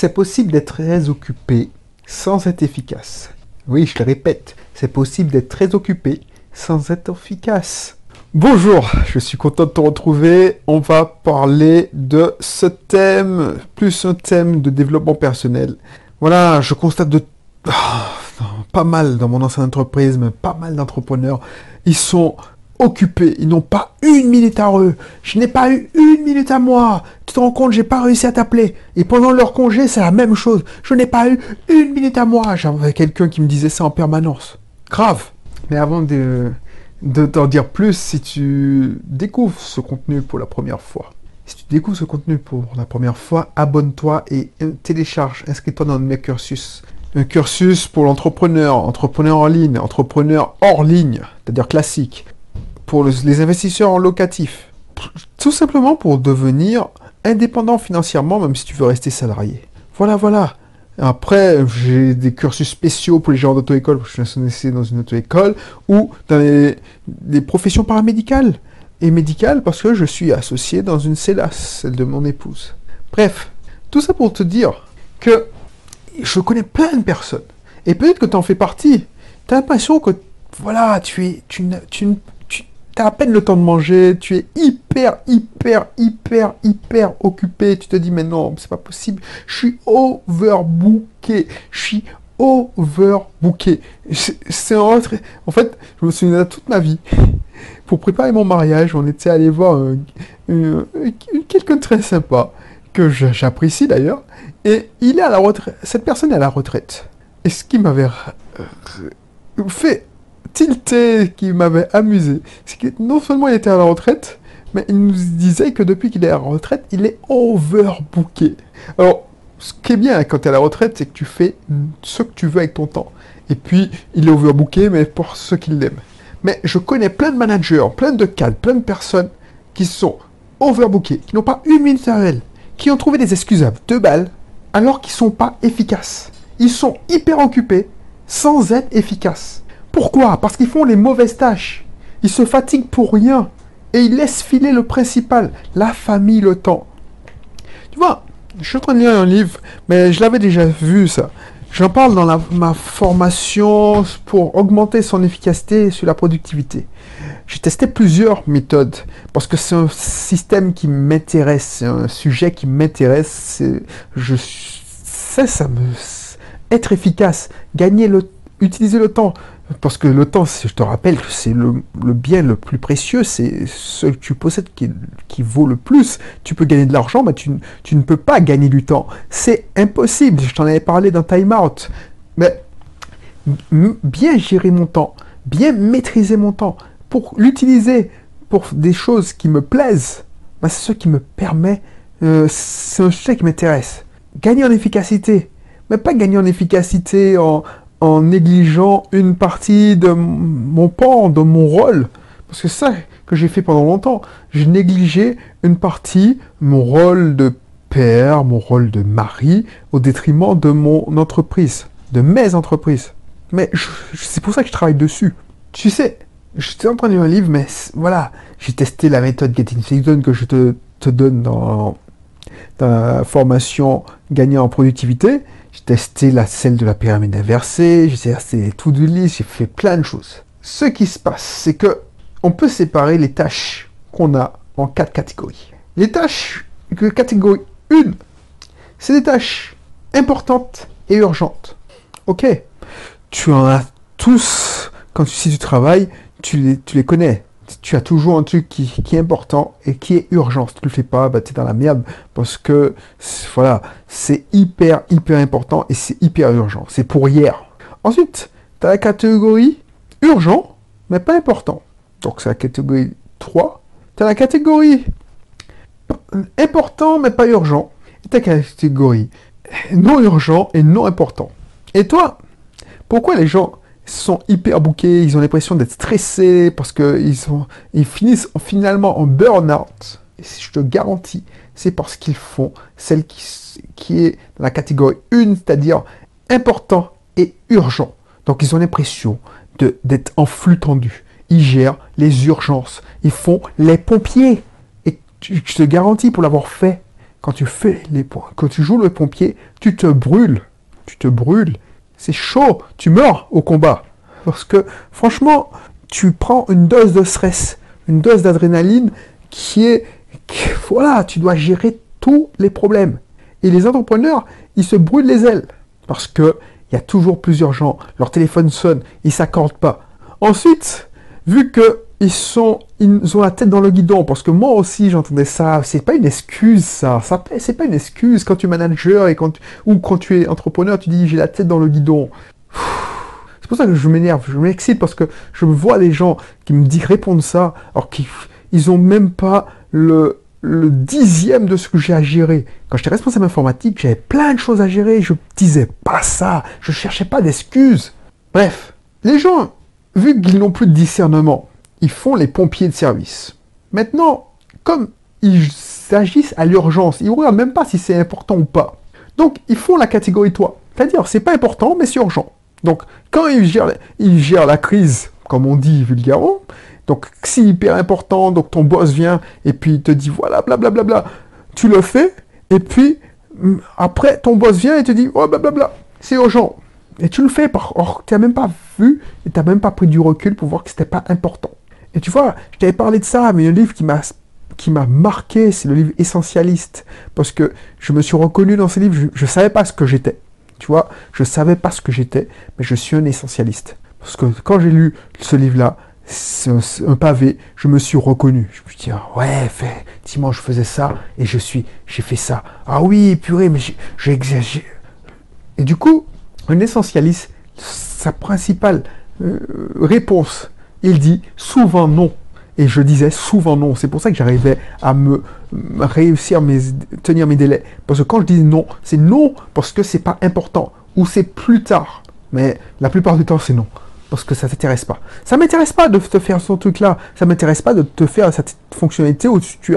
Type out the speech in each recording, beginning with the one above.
C'est possible d'être très occupé sans être efficace. Oui, je le répète, c'est possible d'être très occupé sans être efficace. Bonjour, je suis content de te retrouver. On va parler de ce thème, plus un thème de développement personnel. Voilà, je constate de ah, pas mal dans mon ancienne entreprise, mais pas mal d'entrepreneurs, ils sont occupés, ils n'ont pas une minute à eux. Je n'ai pas eu une minute à moi. Tu te rends compte, j'ai pas réussi à t'appeler. Et pendant leur congé, c'est la même chose. Je n'ai pas eu une minute à moi. J'avais quelqu'un qui me disait ça en permanence. Grave. Mais avant de, de t'en dire plus, si tu découvres ce contenu pour la première fois, si tu découvres ce contenu pour la première fois, abonne-toi et télécharge, inscris-toi dans mes cursus. Un cursus pour l'entrepreneur, entrepreneur en ligne, entrepreneur hors ligne, c'est-à-dire classique pour les investisseurs en locatif. Tout simplement pour devenir indépendant financièrement, même si tu veux rester salarié. Voilà, voilà. Après, j'ai des cursus spéciaux pour les gens d'auto-école, je suis dans une auto-école, ou dans les, professions paramédicales. Et médicales parce que je suis associé dans une CELAS, celle de mon épouse. Bref, tout ça pour te dire que je connais plein de personnes. Et peut-être que tu en fais partie. Tu as l'impression que, voilà, tu es, tu, tu, à peine le temps de manger, tu es hyper, hyper, hyper, hyper occupé. Tu te dis, mais non, c'est pas possible. Je suis overbooké. Je suis overbooké. C'est en fait, je me souviens toute ma vie. Pour préparer mon mariage, on était allé voir quelqu'un de très sympa, que j'apprécie d'ailleurs, et il est à la retraite. Cette personne est à la retraite. Et ce qui m'avait fait qui m'avait amusé, c'est que non seulement il était à la retraite, mais il nous disait que depuis qu'il est à la retraite, il est overbooké. Alors, ce qui est bien quand tu es à la retraite, c'est que tu fais ce que tu veux avec ton temps. Et puis, il est overbooké, mais pour ceux qui l'aiment. Mais je connais plein de managers, plein de cadres, plein de personnes qui sont overbookés, qui n'ont pas une minute à elle, qui ont trouvé des excuses à deux balles, alors qu'ils ne sont pas efficaces. Ils sont hyper occupés sans être efficaces. Pourquoi? Parce qu'ils font les mauvaises tâches. Ils se fatiguent pour rien. Et ils laissent filer le principal, la famille, le temps. Tu vois, je suis en train de lire un livre, mais je l'avais déjà vu ça. J'en parle dans ma formation pour augmenter son efficacité sur la productivité. J'ai testé plusieurs méthodes parce que c'est un système qui m'intéresse, c'est un sujet qui m'intéresse. Je sais ça me être efficace, gagner le, utiliser le temps, parce que le temps, je te rappelle que c'est le, bien le plus précieux, c'est ce que tu possèdes qui, vaut le plus. Tu peux gagner de l'argent, mais tu, ne peux pas gagner du temps. C'est impossible, je t'en avais parlé dans Time Out. Mais bien gérer mon temps, bien maîtriser mon temps, pour l'utiliser pour des choses qui me plaisent, bah, c'est ce qui me permet, euh, c'est un sujet qui m'intéresse. Gagner en efficacité, mais pas gagner en efficacité en, en négligeant une partie de mon pan, de mon rôle. Parce que ça que j'ai fait pendant longtemps. J'ai négligé une partie, mon rôle de père, mon rôle de mari, au détriment de mon entreprise, de mes entreprises. Mais c'est pour ça que je travaille dessus. Tu sais, je suis en train de lire un livre, mais voilà, j'ai testé la méthode Getting Things Done que je te, te donne dans, formation Gagner en productivité. J'ai testé la celle de la pyramide inversée, j'ai testé tout du list, j'ai fait plein de choses. Ce qui se passe, c'est que on peut séparer les tâches qu'on a en quatre catégories. Les tâches que catégorie 1, c'est des tâches importantes et urgentes. Ok Tu en as tous, quand tu sais du travail, tu les, tu les connais tu as toujours un truc qui, est important et qui est urgent. Si tu le fais pas, bah, tu dans la merde parce que voilà, c'est hyper, hyper important et c'est hyper urgent. C'est pour hier. Ensuite, tu as la catégorie urgent, mais pas important. Donc c'est la catégorie 3. Tu la catégorie important, mais pas urgent. Et ta catégorie non urgent et non important. Et toi, pourquoi les gens sont hyper bouqués, ils ont l'impression d'être stressés parce qu'ils ils finissent finalement en burn-out. Et je te garantis, c'est parce qu'ils font celle qui, qui est dans la catégorie 1, c'est-à-dire important et urgent. Donc ils ont l'impression d'être en flux tendu. Ils gèrent les urgences. Ils font les pompiers. Et je te garantis, pour l'avoir fait, quand tu fais les quand tu joues le pompier, tu te brûles. Tu te brûles. C'est chaud. Tu meurs au combat. Parce que, franchement, tu prends une dose de stress, une dose d'adrénaline qui est, voilà, tu dois gérer tous les problèmes. Et les entrepreneurs, ils se brûlent les ailes. Parce que il y a toujours plusieurs gens, leur téléphone sonne, ils s'accordent pas. Ensuite, vu que ils sont, ils ont la tête dans le guidon, parce que moi aussi j'entendais ça, c'est pas une excuse ça, c'est pas une excuse. Quand tu es manager et quand ou quand tu es entrepreneur, tu dis j'ai la tête dans le guidon. C'est pour ça que je m'énerve, je m'excite parce que je vois des gens qui me disent répondre ça, alors qu'ils ils ont même pas le, le dixième de ce que j'ai à gérer. Quand j'étais responsable informatique, j'avais plein de choses à gérer, je disais pas ça, je cherchais pas d'excuses. Bref, les gens, vu qu'ils n'ont plus de discernement, ils font les pompiers de service. Maintenant, comme ils agissent à l'urgence, ils ne regardent même pas si c'est important ou pas. Donc, ils font la catégorie toi. C'est-à-dire, c'est pas important, mais c'est urgent. Donc, quand ils gèrent, la crise, comme on dit vulgairement, donc c'est hyper important, donc ton boss vient et puis il te dit voilà, blablabla, bla, bla, bla. tu le fais, et puis mm, après ton boss vient et te dit oh blablabla, c'est urgent. Et tu le fais, or tu n'as même pas vu et tu n'as même pas pris du recul pour voir que c'était pas important. Et tu vois, je t'avais parlé de ça, mais un livre qui m'a qui m'a marqué, c'est le livre Essentialiste, parce que je me suis reconnu dans ce livre, je ne savais pas ce que j'étais. Tu vois, je ne savais pas ce que j'étais, mais je suis un essentialiste. Parce que quand j'ai lu ce livre-là, un pavé, je me suis reconnu. Je me suis dit, ah ouais, effectivement, je faisais ça et je suis, j'ai fait ça. Ah oui, purée, mais j'ai exagéré. Et du coup, un essentialiste, sa principale euh, réponse, il dit souvent non. Et je disais souvent non. C'est pour ça que j'arrivais à me réussir mes tenir mes délais. Parce que quand je dis non, c'est non parce que c'est pas important ou c'est plus tard. Mais la plupart du temps, c'est non parce que ça t'intéresse pas. Ça m'intéresse pas de te faire ce truc-là. Ça m'intéresse pas de te faire cette fonctionnalité où tu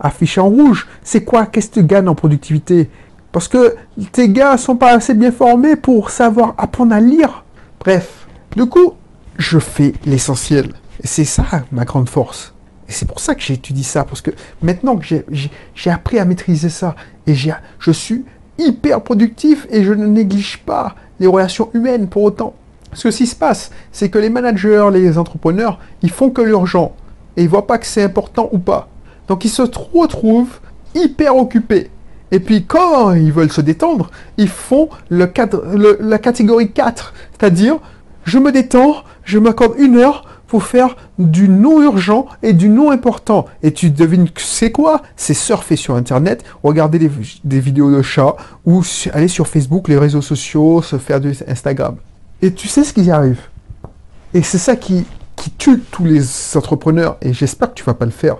affiches en rouge. C'est quoi? Qu'est-ce que tu gagnes en productivité? Parce que tes gars sont pas assez bien formés pour savoir apprendre à lire. Bref. Du coup, je fais l'essentiel. C'est ça ma grande force. Et c'est pour ça que j'étudie ça. Parce que maintenant que j'ai appris à maîtriser ça, et je suis hyper productif et je ne néglige pas les relations humaines pour autant. Ce qui se passe, c'est que les managers, les entrepreneurs, ils font que l'urgent. Et ils voient pas que c'est important ou pas. Donc ils se retrouvent hyper occupés. Et puis quand ils veulent se détendre, ils font le la catégorie 4. C'est-à-dire, je me détends, je m'accorde une heure pour faire du non urgent et du non important. Et tu devines c'est quoi? C'est surfer sur Internet, regarder des, vidéos de chats ou aller sur Facebook, les réseaux sociaux, se faire du Instagram. Et tu sais ce qui y arrive? Et c'est ça qui, tue tous les entrepreneurs, et j'espère que tu vas pas le faire.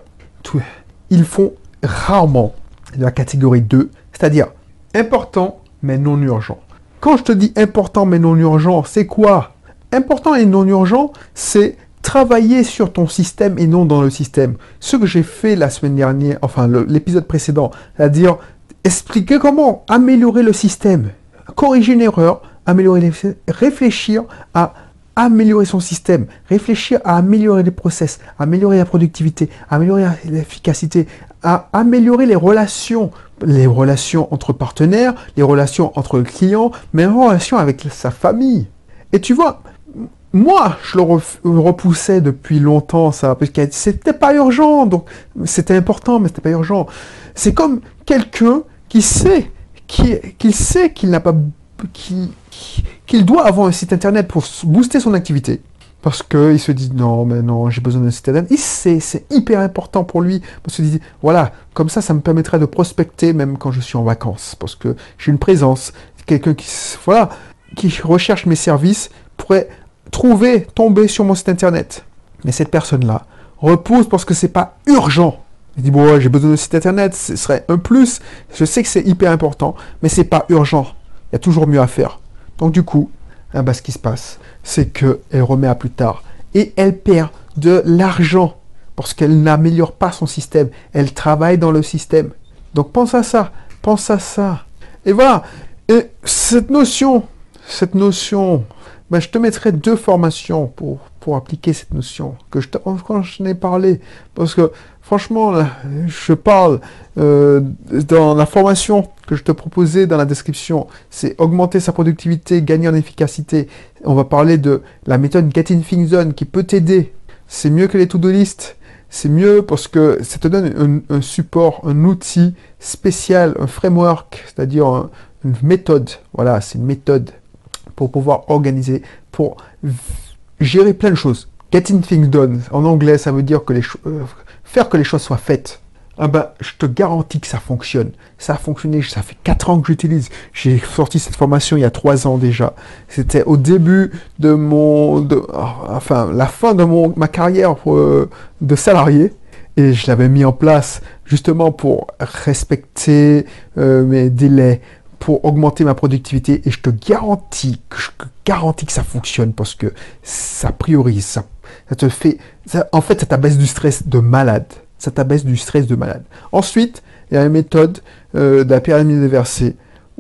Ils font rarement la catégorie 2, c'est-à-dire important mais non urgent. Quand je te dis important mais non urgent, c'est quoi? Important et non urgent, c'est travailler sur ton système et non dans le système. Ce que j'ai fait la semaine dernière, enfin l'épisode précédent, c'est-à-dire expliquer comment améliorer le système, corriger une erreur, améliorer réfléchir à améliorer son système, réfléchir à améliorer les process, améliorer la productivité, améliorer l'efficacité, à améliorer les relations, les relations entre partenaires, les relations entre clients, mais les relations avec sa famille. Et tu vois, moi, je le repoussais depuis longtemps, ça, parce que c'était pas urgent, donc c'était important, mais c'était pas urgent. C'est comme quelqu'un qui sait, qui, qui sait qu'il n'a pas, qui, qu'il doit avoir un site internet pour booster son activité. Parce qu'il se dit non, mais non, j'ai besoin d'un site internet. C'est hyper important pour lui. Parce qu'il dit voilà, comme ça, ça me permettrait de prospecter même quand je suis en vacances. Parce que j'ai une présence. Quelqu'un qui, voilà, qui recherche mes services pourrait trouver, tomber sur mon site internet. Mais cette personne-là repose parce que c'est pas urgent. Il dit bon, j'ai besoin d'un site internet, ce serait un plus. Je sais que c'est hyper important, mais c'est pas urgent. Il y a toujours mieux à faire. Donc du coup, ah bah, ce qui se passe, c'est qu'elle remet à plus tard. Et elle perd de l'argent parce qu'elle n'améliore pas son système. Elle travaille dans le système. Donc pense à ça, pense à ça. Et voilà, et cette notion, cette notion, ben, je te mettrai deux formations pour, pour appliquer cette notion, que je quand je n'ai parlé, parce que franchement, je parle euh, dans la formation que je te proposais dans la description, c'est augmenter sa productivité, gagner en efficacité. On va parler de la méthode Getting Things Done qui peut t'aider. C'est mieux que les to-do list. C'est mieux parce que ça te donne un, support, un outil spécial, un framework, c'est-à-dire une méthode. Voilà, c'est une méthode pour pouvoir organiser, pour gérer plein de choses. Getting things done, en anglais, ça veut dire que les euh, faire que les choses soient faites. Ah ben, je te garantis que ça fonctionne. Ça a fonctionné, ça fait 4 ans que j'utilise. J'ai sorti cette formation il y a 3 ans déjà. C'était au début de mon... De, enfin, la fin de mon, ma carrière euh, de salarié. Et je l'avais mis en place justement pour respecter euh, mes délais, pour augmenter ma productivité et je te garantis que garantis que ça fonctionne parce que ça priorise, ça, ça te fait, en fait, ça t'abaisse du stress de malade. Ça t'abaisse du stress de malade. Ensuite, il y a une méthode euh, de la pyramide des versets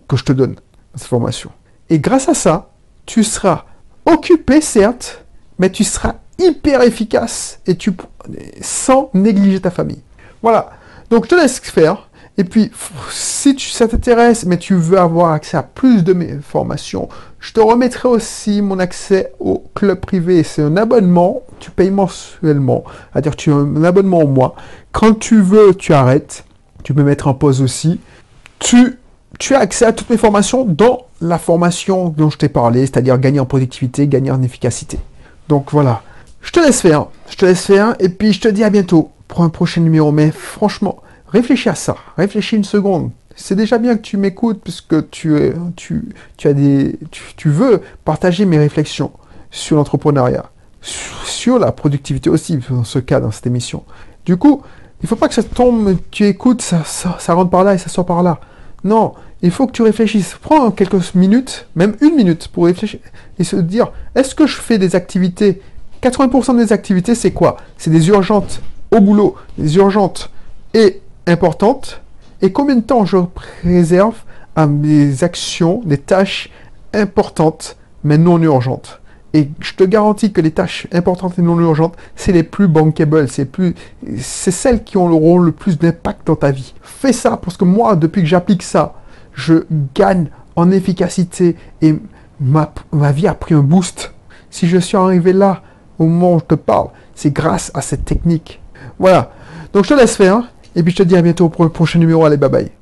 que je te donne, cette formation. Et grâce à ça, tu seras occupé, certes, mais tu seras hyper efficace et tu sans négliger ta famille. Voilà. Donc je te laisse faire. Et puis, si tu, ça t'intéresse, mais tu veux avoir accès à plus de mes formations, je te remettrai aussi mon accès au club privé. C'est un abonnement, tu payes mensuellement. C'est-à-dire tu as un abonnement au mois. Quand tu veux, tu arrêtes. Tu peux mettre en pause aussi. Tu, tu as accès à toutes mes formations dans la formation dont je t'ai parlé, c'est-à-dire gagner en productivité, gagner en efficacité. Donc voilà. Je te laisse faire. Je te laisse faire. Et puis je te dis à bientôt pour un prochain numéro. Mais franchement, réfléchis à ça, réfléchis une seconde. C'est déjà bien que tu m'écoutes puisque tu, tu, tu, as des, tu, veux partager mes réflexions sur l'entrepreneuriat, sur, la productivité aussi, dans ce cas, dans cette émission. Du coup, il ne faut pas que ça tombe, tu écoutes, ça, ça, rentre par là et ça sort par là. Non, il faut que tu réfléchisses. Prends quelques minutes, même une minute, pour réfléchir et se dire, est-ce que je fais des activités? 80% des activités, c'est quoi? C'est des urgentes au boulot, des urgentes et et combien de temps je préserve à mes actions, des tâches importantes mais non urgentes. Et je te garantis que les tâches importantes et non urgentes, c'est les plus bankable, c'est plus, c'est celles qui auront le plus d'impact dans ta vie. Fais ça parce que moi, depuis que j'applique ça, je gagne en efficacité et ma, ma vie a pris un boost. Si je suis arrivé là au moment où je te parle, c'est grâce à cette technique. Voilà. Donc je te laisse faire. Et puis je te dis à bientôt pour le prochain numéro. Allez, bye bye.